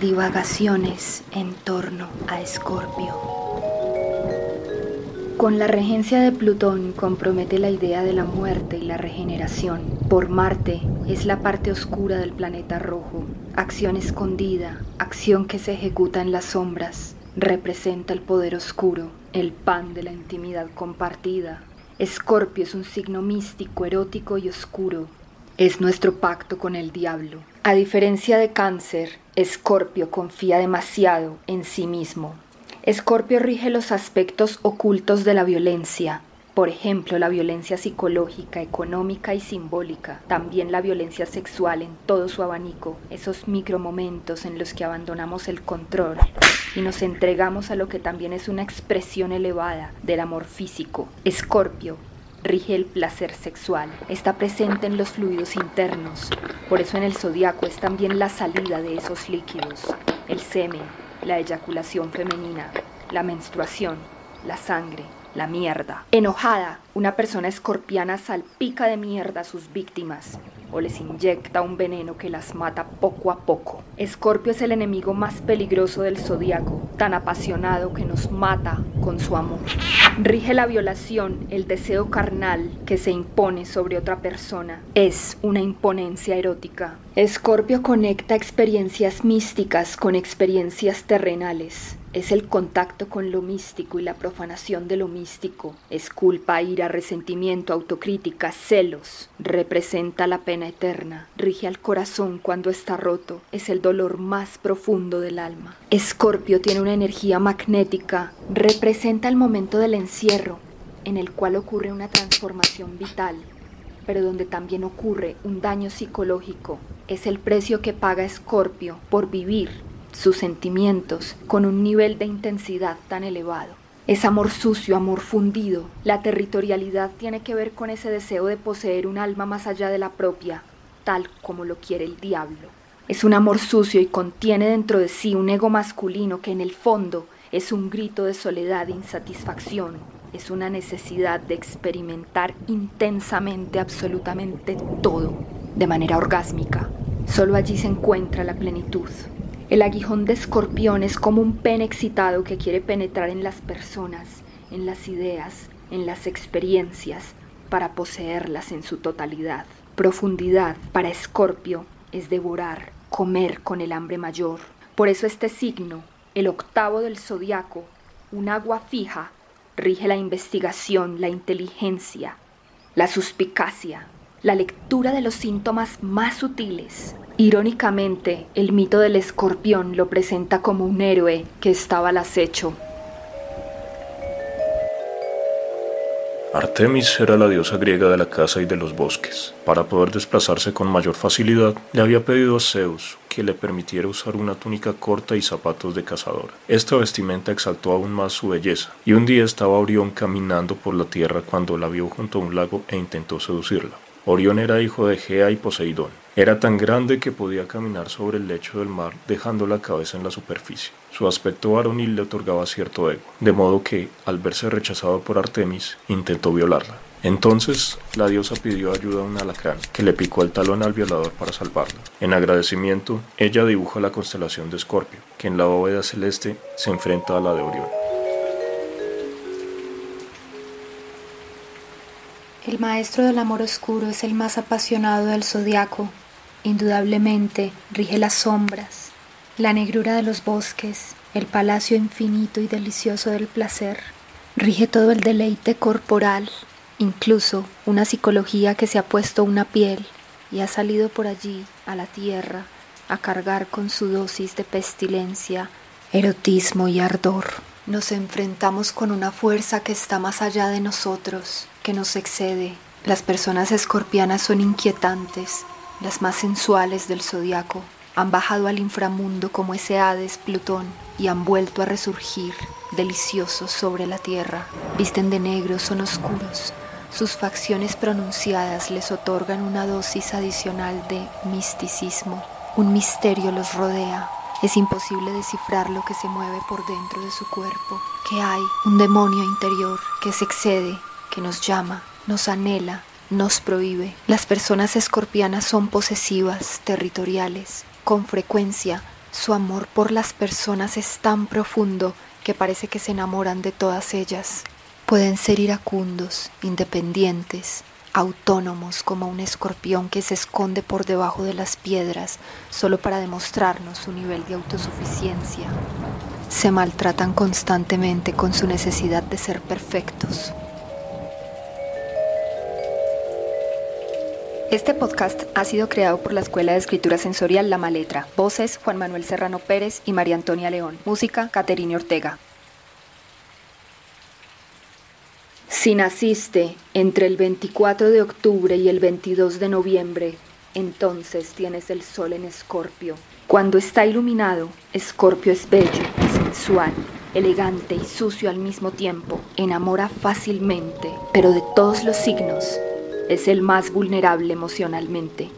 Divagaciones en torno a Escorpio. Con la regencia de Plutón compromete la idea de la muerte y la regeneración. Por Marte es la parte oscura del planeta rojo, acción escondida, acción que se ejecuta en las sombras, representa el poder oscuro, el pan de la intimidad compartida. Escorpio es un signo místico, erótico y oscuro. Es nuestro pacto con el diablo. A diferencia de Cáncer, Escorpio confía demasiado en sí mismo. Escorpio rige los aspectos ocultos de la violencia, por ejemplo, la violencia psicológica, económica y simbólica, también la violencia sexual en todo su abanico, esos micromomentos en los que abandonamos el control y nos entregamos a lo que también es una expresión elevada del amor físico. Escorpio rige el placer sexual, está presente en los fluidos internos, por eso en el zodiaco es también la salida de esos líquidos, el semen, la eyaculación femenina, la menstruación, la sangre, la mierda. Enojada, una persona escorpiana salpica de mierda a sus víctimas o les inyecta un veneno que las mata poco a poco. Escorpio es el enemigo más peligroso del zodiaco, tan apasionado que nos mata con su amor. Rige la violación, el deseo carnal que se impone sobre otra persona. Es una imponencia erótica. Escorpio conecta experiencias místicas con experiencias terrenales es el contacto con lo místico y la profanación de lo místico. Es culpa, ira, resentimiento, autocrítica, celos. Representa la pena eterna. Rige al corazón cuando está roto. Es el dolor más profundo del alma. Escorpio tiene una energía magnética. Representa el momento del encierro, en el cual ocurre una transformación vital, pero donde también ocurre un daño psicológico. Es el precio que paga Escorpio por vivir sus sentimientos con un nivel de intensidad tan elevado. Es amor sucio, amor fundido. La territorialidad tiene que ver con ese deseo de poseer un alma más allá de la propia, tal como lo quiere el diablo. Es un amor sucio y contiene dentro de sí un ego masculino que en el fondo es un grito de soledad e insatisfacción. Es una necesidad de experimentar intensamente absolutamente todo, de manera orgásmica. Solo allí se encuentra la plenitud. El aguijón de escorpión es como un pene excitado que quiere penetrar en las personas, en las ideas, en las experiencias, para poseerlas en su totalidad. Profundidad para escorpio es devorar, comer con el hambre mayor. Por eso este signo, el octavo del zodiaco, un agua fija, rige la investigación, la inteligencia, la suspicacia, la lectura de los síntomas más sutiles, Irónicamente, el mito del escorpión lo presenta como un héroe que estaba al acecho. Artemis era la diosa griega de la casa y de los bosques. Para poder desplazarse con mayor facilidad, le había pedido a Zeus que le permitiera usar una túnica corta y zapatos de cazadora. Esta vestimenta exaltó aún más su belleza, y un día estaba Orión caminando por la tierra cuando la vio junto a un lago e intentó seducirla. Orión era hijo de Gea y Poseidón. Era tan grande que podía caminar sobre el lecho del mar dejando la cabeza en la superficie. Su aspecto varonil le otorgaba cierto ego, de modo que, al verse rechazado por Artemis, intentó violarla. Entonces la diosa pidió ayuda a un alacrán, que le picó el talón al violador para salvarla. En agradecimiento, ella dibuja la constelación de Escorpio, que en la bóveda celeste se enfrenta a la de Orión. El maestro del amor oscuro es el más apasionado del zodiaco. Indudablemente rige las sombras, la negrura de los bosques, el palacio infinito y delicioso del placer. Rige todo el deleite corporal, incluso una psicología que se ha puesto una piel y ha salido por allí a la tierra a cargar con su dosis de pestilencia, erotismo y ardor. Nos enfrentamos con una fuerza que está más allá de nosotros, que nos excede. Las personas escorpianas son inquietantes, las más sensuales del zodiaco. Han bajado al inframundo como ese Hades Plutón y han vuelto a resurgir, deliciosos sobre la tierra. Visten de negro, son oscuros. Sus facciones pronunciadas les otorgan una dosis adicional de misticismo. Un misterio los rodea, es imposible descifrar lo que se mueve por dentro de su cuerpo, que hay un demonio interior que se excede, que nos llama, nos anhela, nos prohíbe. Las personas escorpianas son posesivas, territoriales, con frecuencia Su amor por las personas es tan profundo que parece que se enamoran de todas ellas. Pueden ser iracundos, independientes, autónomos como un escorpión que se esconde por debajo de las piedras solo para demostrarnos su nivel de autosuficiencia. Se maltratan constantemente con su necesidad de ser perfectos. Este podcast ha sido creado por la Escuela de Escritura Sensorial La Maletra. Voces Juan Manuel Serrano Pérez y María Antonia León. Música Caterine Ortega. Si naciste entre el 24 de octubre y el 22 de noviembre, entonces tienes el sol en Escorpio. Cuando está iluminado, Escorpio es bello, sensual, elegante y sucio al mismo tiempo. Enamora fácilmente, pero de todos los signos, es el más vulnerable emocionalmente.